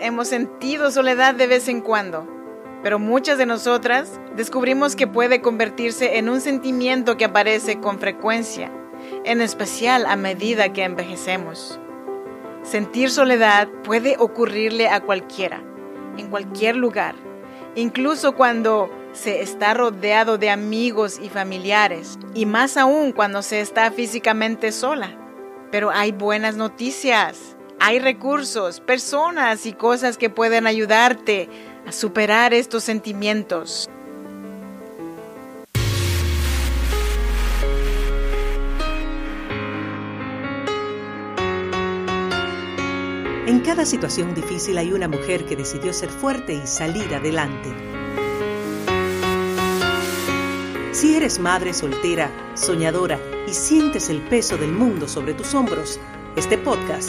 hemos sentido soledad de vez en cuando, pero muchas de nosotras descubrimos que puede convertirse en un sentimiento que aparece con frecuencia, en especial a medida que envejecemos. Sentir soledad puede ocurrirle a cualquiera, en cualquier lugar, incluso cuando se está rodeado de amigos y familiares, y más aún cuando se está físicamente sola. Pero hay buenas noticias. Hay recursos, personas y cosas que pueden ayudarte a superar estos sentimientos. En cada situación difícil hay una mujer que decidió ser fuerte y salir adelante. Si eres madre soltera, soñadora y sientes el peso del mundo sobre tus hombros, este podcast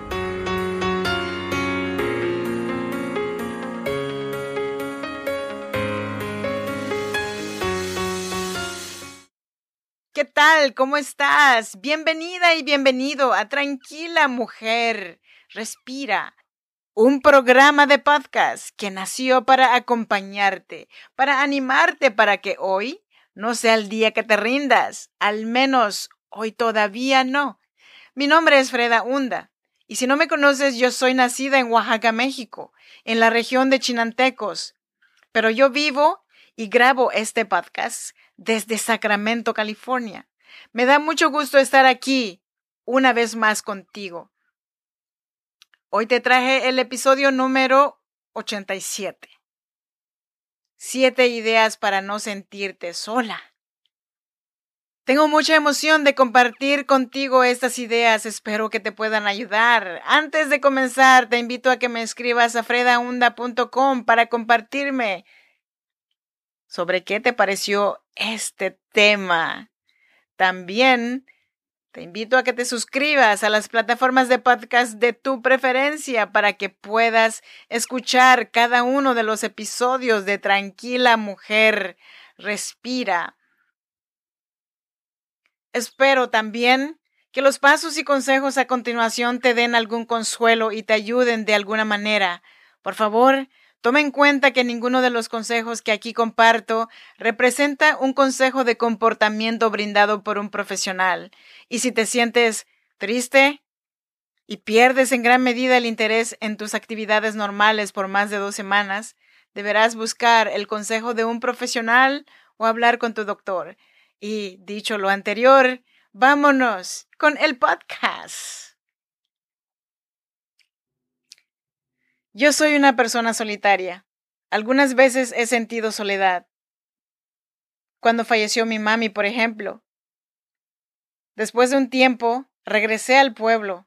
¿Qué tal? ¿Cómo estás? Bienvenida y bienvenido a Tranquila Mujer. Respira. Un programa de podcast que nació para acompañarte, para animarte para que hoy no sea el día que te rindas. Al menos hoy todavía no. Mi nombre es Freda Hunda. Y si no me conoces, yo soy nacida en Oaxaca, México, en la región de Chinantecos. Pero yo vivo y grabo este podcast desde Sacramento, California. Me da mucho gusto estar aquí una vez más contigo. Hoy te traje el episodio número 87. Siete ideas para no sentirte sola. Tengo mucha emoción de compartir contigo estas ideas, espero que te puedan ayudar. Antes de comenzar, te invito a que me escribas a fredaunda.com para compartirme sobre qué te pareció este tema. También te invito a que te suscribas a las plataformas de podcast de tu preferencia para que puedas escuchar cada uno de los episodios de Tranquila Mujer Respira. Espero también que los pasos y consejos a continuación te den algún consuelo y te ayuden de alguna manera. Por favor, tome en cuenta que ninguno de los consejos que aquí comparto representa un consejo de comportamiento brindado por un profesional. Y si te sientes triste y pierdes en gran medida el interés en tus actividades normales por más de dos semanas, deberás buscar el consejo de un profesional o hablar con tu doctor. Y dicho lo anterior, vámonos con el podcast. Yo soy una persona solitaria. Algunas veces he sentido soledad. Cuando falleció mi mami, por ejemplo. Después de un tiempo, regresé al pueblo.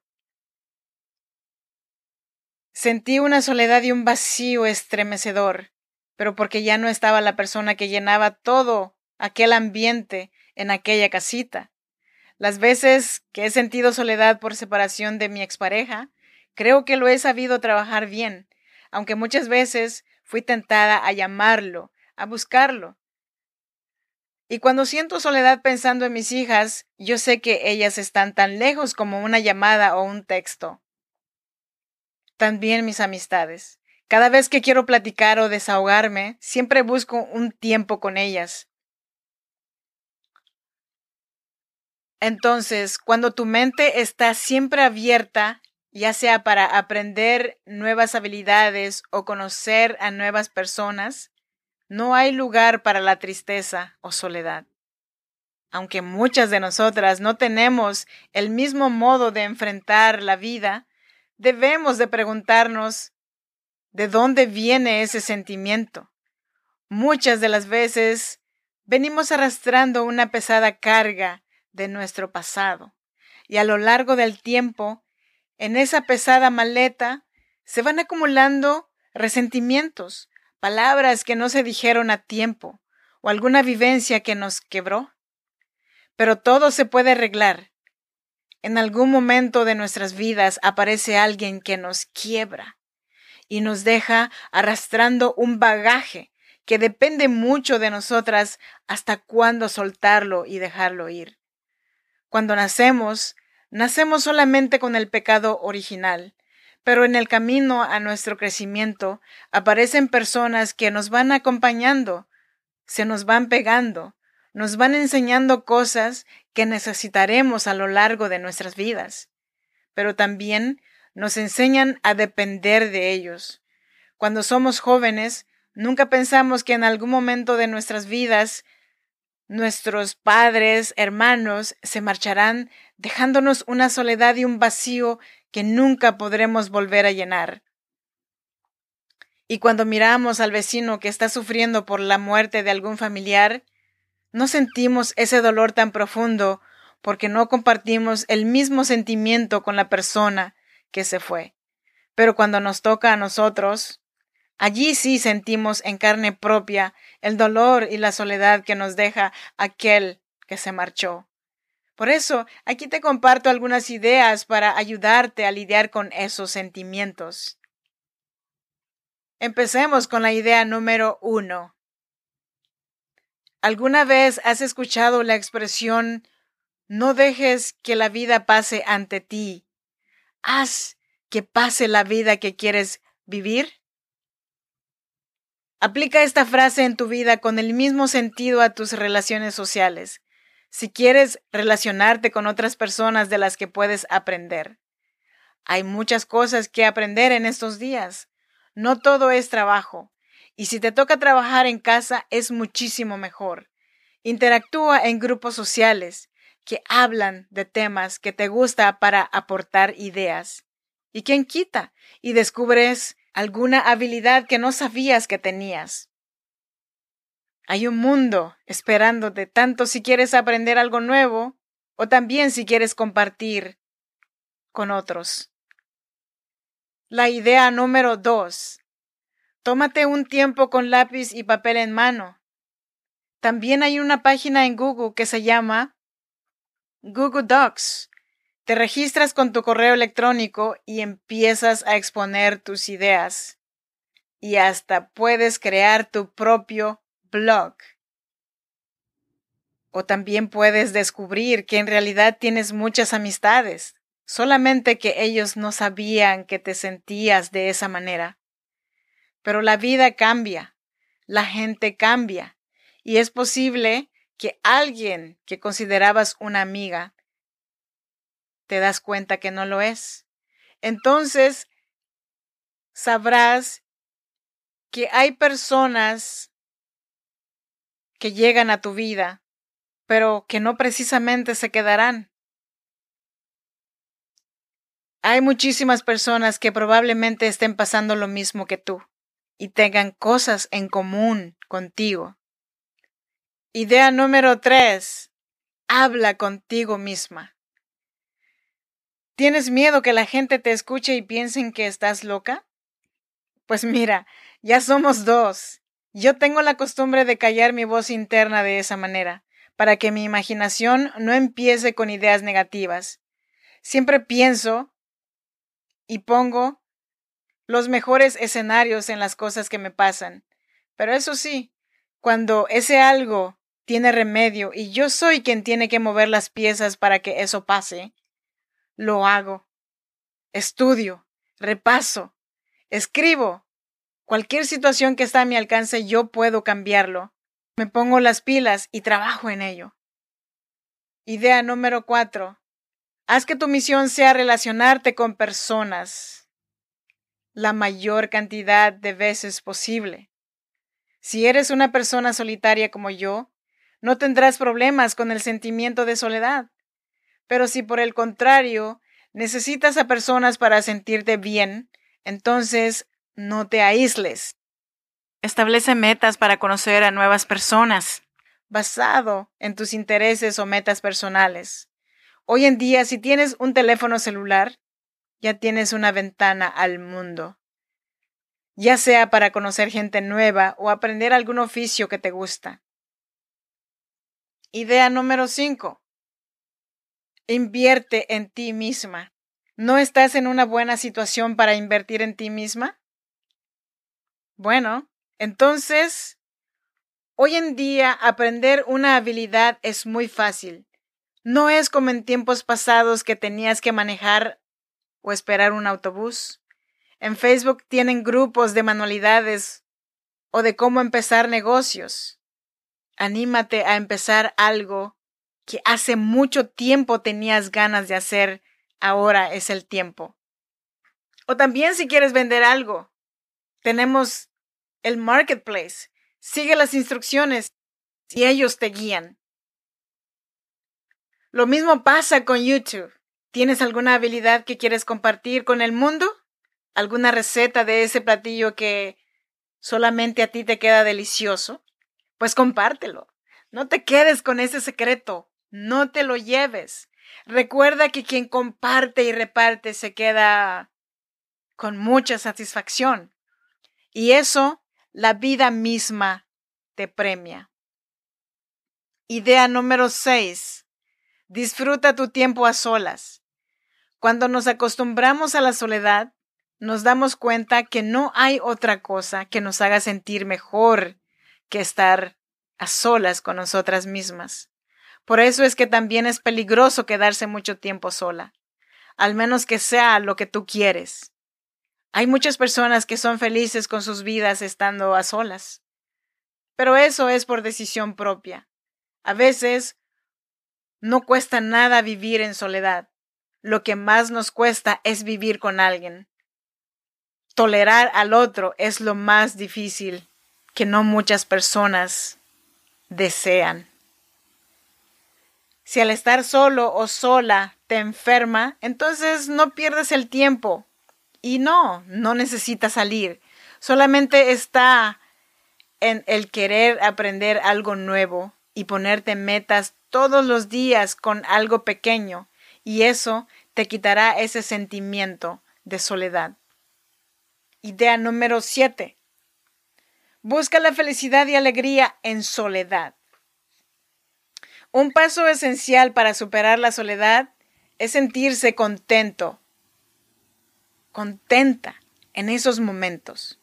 Sentí una soledad y un vacío estremecedor, pero porque ya no estaba la persona que llenaba todo aquel ambiente en aquella casita. Las veces que he sentido soledad por separación de mi expareja, creo que lo he sabido trabajar bien, aunque muchas veces fui tentada a llamarlo, a buscarlo. Y cuando siento soledad pensando en mis hijas, yo sé que ellas están tan lejos como una llamada o un texto. También mis amistades. Cada vez que quiero platicar o desahogarme, siempre busco un tiempo con ellas. Entonces, cuando tu mente está siempre abierta, ya sea para aprender nuevas habilidades o conocer a nuevas personas, no hay lugar para la tristeza o soledad. Aunque muchas de nosotras no tenemos el mismo modo de enfrentar la vida, debemos de preguntarnos de dónde viene ese sentimiento. Muchas de las veces venimos arrastrando una pesada carga de nuestro pasado. Y a lo largo del tiempo, en esa pesada maleta, se van acumulando resentimientos, palabras que no se dijeron a tiempo, o alguna vivencia que nos quebró. Pero todo se puede arreglar. En algún momento de nuestras vidas aparece alguien que nos quiebra y nos deja arrastrando un bagaje que depende mucho de nosotras hasta cuándo soltarlo y dejarlo ir. Cuando nacemos, nacemos solamente con el pecado original, pero en el camino a nuestro crecimiento aparecen personas que nos van acompañando, se nos van pegando, nos van enseñando cosas que necesitaremos a lo largo de nuestras vidas, pero también nos enseñan a depender de ellos. Cuando somos jóvenes, nunca pensamos que en algún momento de nuestras vidas nuestros padres, hermanos, se marcharán dejándonos una soledad y un vacío que nunca podremos volver a llenar. Y cuando miramos al vecino que está sufriendo por la muerte de algún familiar, no sentimos ese dolor tan profundo porque no compartimos el mismo sentimiento con la persona que se fue. Pero cuando nos toca a nosotros, allí sí sentimos en carne propia el dolor y la soledad que nos deja aquel que se marchó. Por eso, aquí te comparto algunas ideas para ayudarte a lidiar con esos sentimientos. Empecemos con la idea número uno. ¿Alguna vez has escuchado la expresión no dejes que la vida pase ante ti? Haz que pase la vida que quieres vivir. Aplica esta frase en tu vida con el mismo sentido a tus relaciones sociales si quieres relacionarte con otras personas de las que puedes aprender. Hay muchas cosas que aprender en estos días. No todo es trabajo. Y si te toca trabajar en casa es muchísimo mejor. Interactúa en grupos sociales que hablan de temas que te gusta para aportar ideas. ¿Y quién quita? Y descubres alguna habilidad que no sabías que tenías. Hay un mundo esperándote, tanto si quieres aprender algo nuevo o también si quieres compartir con otros. La idea número dos. Tómate un tiempo con lápiz y papel en mano. También hay una página en Google que se llama Google Docs. Te registras con tu correo electrónico y empiezas a exponer tus ideas. Y hasta puedes crear tu propio blog. O también puedes descubrir que en realidad tienes muchas amistades, solamente que ellos no sabían que te sentías de esa manera. Pero la vida cambia, la gente cambia, y es posible que alguien que considerabas una amiga te das cuenta que no lo es. Entonces, sabrás que hay personas que llegan a tu vida, pero que no precisamente se quedarán. Hay muchísimas personas que probablemente estén pasando lo mismo que tú y tengan cosas en común contigo. Idea número tres. Habla contigo misma. ¿Tienes miedo que la gente te escuche y piensen que estás loca? Pues mira, ya somos dos yo tengo la costumbre de callar mi voz interna de esa manera, para que mi imaginación no empiece con ideas negativas. Siempre pienso y pongo los mejores escenarios en las cosas que me pasan. Pero eso sí, cuando ese algo tiene remedio y yo soy quien tiene que mover las piezas para que eso pase, lo hago. Estudio, repaso, escribo, Cualquier situación que está a mi alcance, yo puedo cambiarlo. Me pongo las pilas y trabajo en ello. Idea número cuatro. Haz que tu misión sea relacionarte con personas la mayor cantidad de veces posible. Si eres una persona solitaria como yo, no tendrás problemas con el sentimiento de soledad. Pero si por el contrario necesitas a personas para sentirte bien, entonces no te aísles. Establece metas para conocer a nuevas personas, basado en tus intereses o metas personales. Hoy en día, si tienes un teléfono celular, ya tienes una ventana al mundo. Ya sea para conocer gente nueva o aprender algún oficio que te gusta. Idea número 5. Invierte en ti misma. ¿No estás en una buena situación para invertir en ti misma? Bueno, entonces, hoy en día aprender una habilidad es muy fácil. No es como en tiempos pasados que tenías que manejar o esperar un autobús. En Facebook tienen grupos de manualidades o de cómo empezar negocios. Anímate a empezar algo que hace mucho tiempo tenías ganas de hacer ahora es el tiempo. O también si quieres vender algo, tenemos el marketplace. Sigue las instrucciones y ellos te guían. Lo mismo pasa con YouTube. ¿Tienes alguna habilidad que quieres compartir con el mundo? ¿Alguna receta de ese platillo que solamente a ti te queda delicioso? Pues compártelo. No te quedes con ese secreto. No te lo lleves. Recuerda que quien comparte y reparte se queda con mucha satisfacción. Y eso la vida misma te premia. Idea número 6. Disfruta tu tiempo a solas. Cuando nos acostumbramos a la soledad, nos damos cuenta que no hay otra cosa que nos haga sentir mejor que estar a solas con nosotras mismas. Por eso es que también es peligroso quedarse mucho tiempo sola, al menos que sea lo que tú quieres. Hay muchas personas que son felices con sus vidas estando a solas, pero eso es por decisión propia. A veces no cuesta nada vivir en soledad. Lo que más nos cuesta es vivir con alguien. Tolerar al otro es lo más difícil que no muchas personas desean. Si al estar solo o sola te enferma, entonces no pierdes el tiempo. Y no, no necesitas salir. Solamente está en el querer aprender algo nuevo y ponerte metas todos los días con algo pequeño. Y eso te quitará ese sentimiento de soledad. Idea número 7. Busca la felicidad y alegría en soledad. Un paso esencial para superar la soledad es sentirse contento, contenta en esos momentos.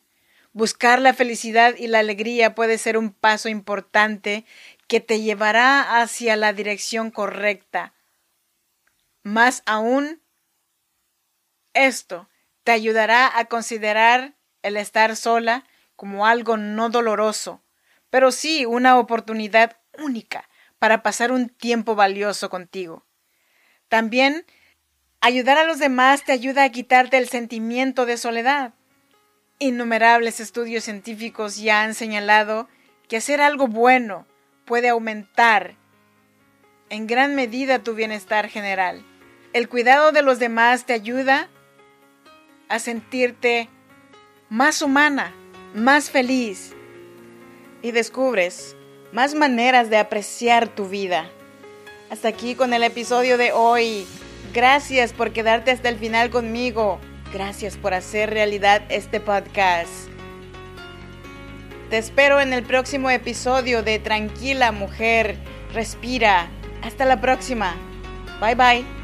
Buscar la felicidad y la alegría puede ser un paso importante que te llevará hacia la dirección correcta. Más aún, esto te ayudará a considerar el estar sola como algo no doloroso, pero sí una oportunidad única para pasar un tiempo valioso contigo. También, ayudar a los demás te ayuda a quitarte el sentimiento de soledad. Innumerables estudios científicos ya han señalado que hacer algo bueno puede aumentar en gran medida tu bienestar general. El cuidado de los demás te ayuda a sentirte más humana, más feliz y descubres más maneras de apreciar tu vida. Hasta aquí con el episodio de hoy. Gracias por quedarte hasta el final conmigo. Gracias por hacer realidad este podcast. Te espero en el próximo episodio de Tranquila Mujer. Respira. Hasta la próxima. Bye bye.